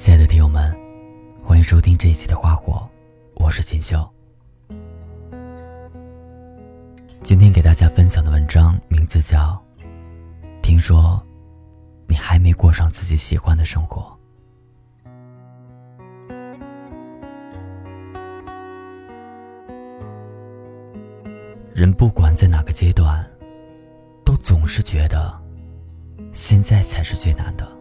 亲爱的听友们，欢迎收听这一期的《花火》，我是锦绣。今天给大家分享的文章名字叫《听说你还没过上自己喜欢的生活》。人不管在哪个阶段，都总是觉得现在才是最难的。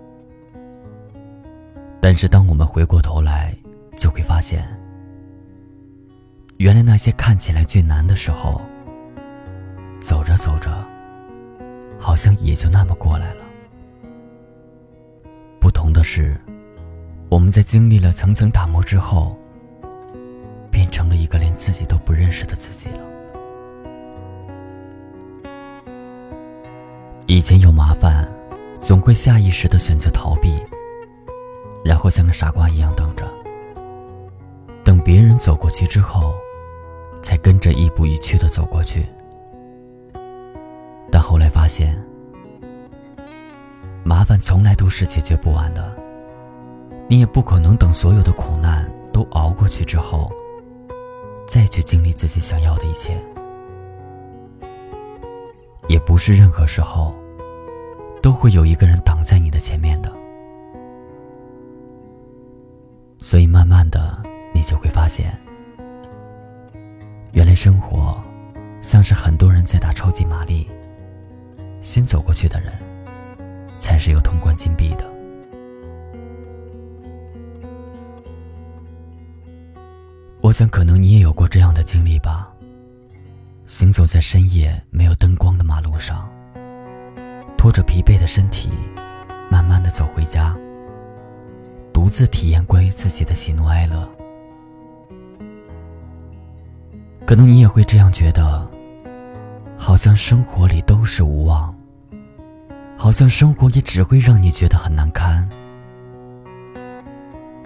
是当我们回过头来，就会发现，原来那些看起来最难的时候，走着走着，好像也就那么过来了。不同的是，我们在经历了层层打磨之后，变成了一个连自己都不认识的自己了。以前有麻烦，总会下意识的选择逃避，然后像个傻瓜一样等着，等别人走过去之后，才跟着亦步亦趋的走过去。但后来发现，麻烦从来都是解决不完的，你也不可能等所有的苦难都熬过去之后，再去经历自己想要的一切。也不是任何时候，都会有一个人挡在你的前面的。所以慢慢的，你就会发现，原来生活，像是很多人在打超级玛丽，先走过去的人，才是有通关金币的。我想，可能你也有过这样的经历吧。行走在深夜没有灯光的马路上，拖着疲惫的身体，慢慢的走回家，独自体验关于自己的喜怒哀乐。可能你也会这样觉得，好像生活里都是无望，好像生活也只会让你觉得很难堪，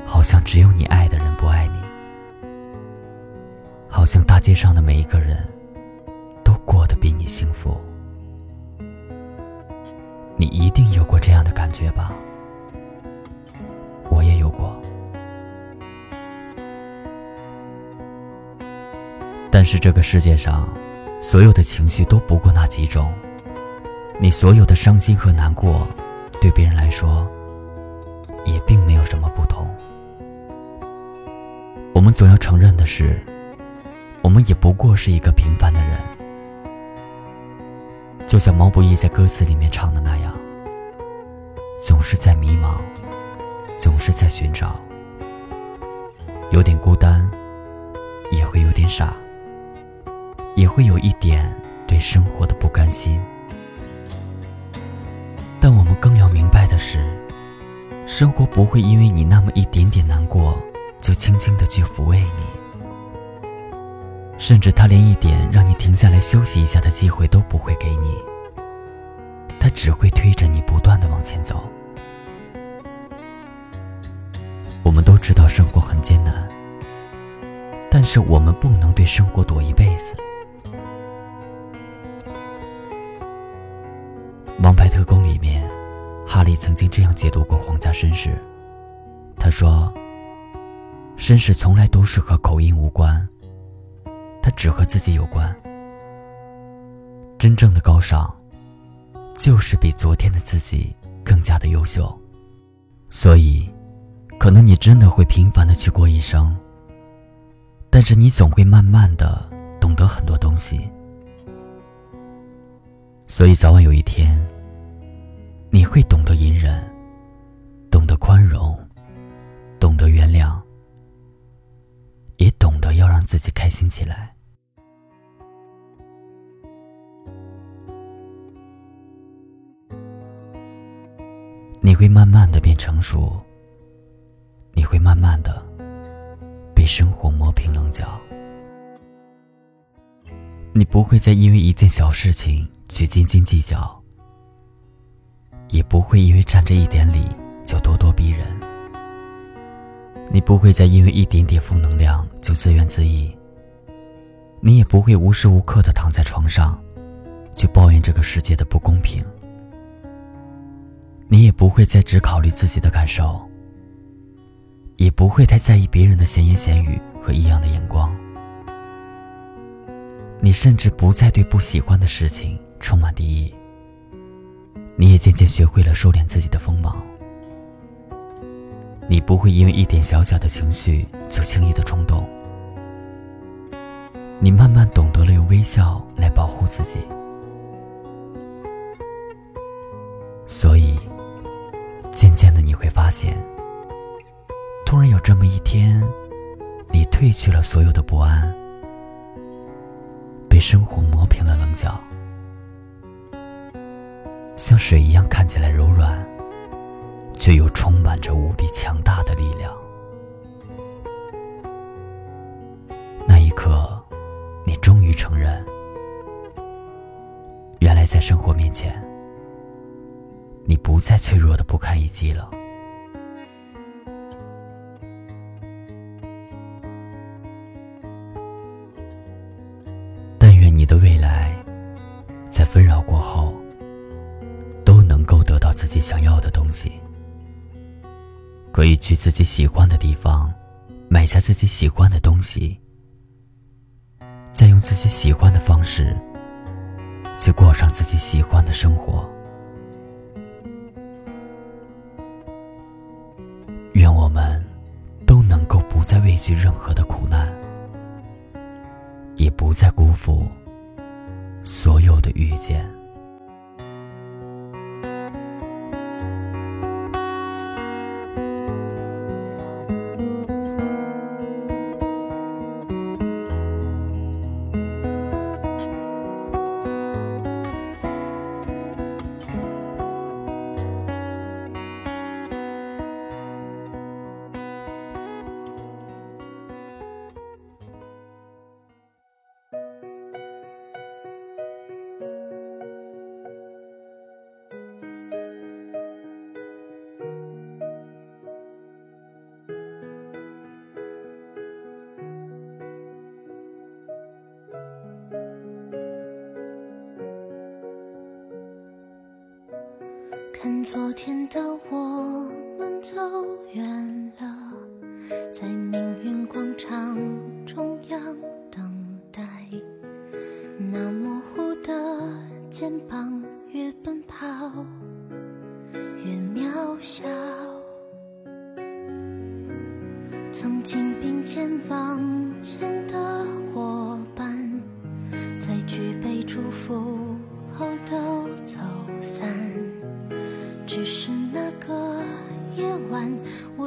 好像只有你爱的人不爱你，好像大街上的每一个人都。过得比你幸福，你一定有过这样的感觉吧？但是这个世界上，所有的情绪都不过那几种。你所有的伤心和难过，对别人来说，也并没有什么不同。我们总要承认的是，我们也不过是一个平凡的人。就像毛不易在歌词里面唱的那样，总是在迷茫，总是在寻找，有点孤单，也会有点傻，也会有一点对生活的不甘心。但我们更要明白的是，生活不会因为你那么一点点难过，就轻轻的去抚慰你，甚至他连一点让你停下来休息一下的机会都不会给你。他只会推着你不断的往前走。我们都知道生活很艰难，但是我们不能对生活躲一辈子。《特工》里面，哈利曾经这样解读过皇家绅士。他说：“绅士从来都是和口音无关，他只和自己有关。真正的高尚。”就是比昨天的自己更加的优秀，所以，可能你真的会平凡的去过一生。但是你总会慢慢的懂得很多东西，所以早晚有一天，你会懂得隐忍，懂得宽容，懂得原谅，也懂得要让自己开心起来。你会慢慢的变成熟，你会慢慢的被生活磨平棱角，你不会再因为一件小事情去斤斤计较，也不会因为占着一点理就咄咄逼人，你不会再因为一点点负能量就自怨自艾，你也不会无时无刻的躺在床上，去抱怨这个世界的不公平。你也不会再只考虑自己的感受，也不会太在意别人的闲言闲语和异样的眼光。你甚至不再对不喜欢的事情充满敌意。你也渐渐学会了收敛自己的锋芒。你不会因为一点小小的情绪就轻易的冲动。你慢慢懂得了用微笑来保护自己。所以，渐渐的你会发现，突然有这么一天，你褪去了所有的不安，被生活磨平了棱角，像水一样看起来柔软，却又充满着无比强大的力量。那一刻，你终于承认，原来在生活面前。你不再脆弱的不堪一击了。但愿你的未来，想要的东西。可以去自己喜欢的地方，买下自己喜欢的东西，再用自己喜欢的方式，去过上自己喜欢的生活。愿我们都能够不再畏惧任何的苦难，也不再辜负所有的遇见。昨天的我们走远了，在命运广场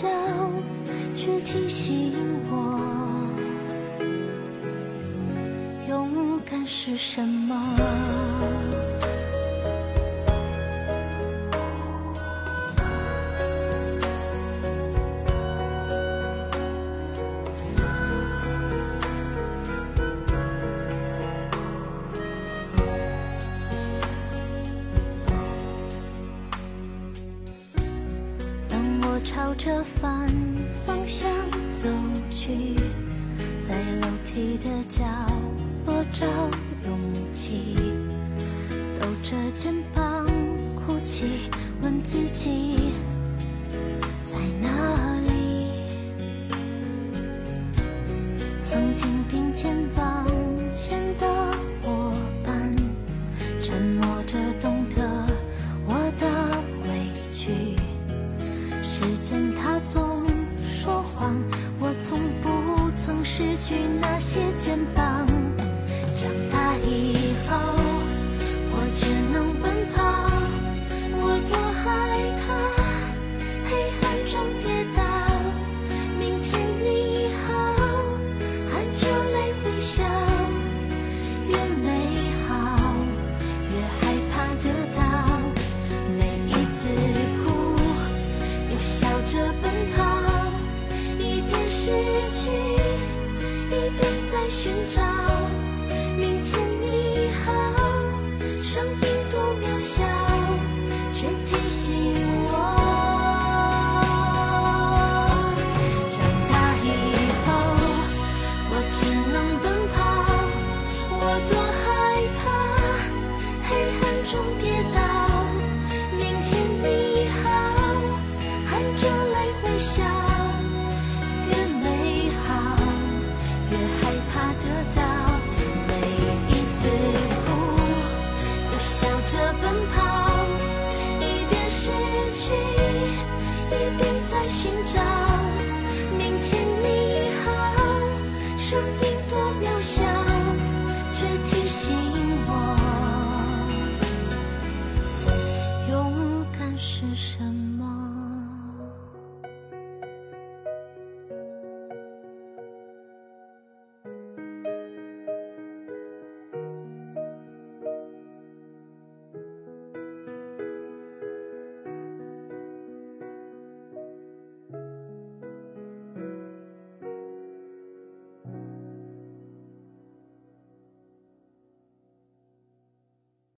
笑，却提醒我，勇敢是什么。着反方向走去，在楼梯的角落找勇气，抖着肩方。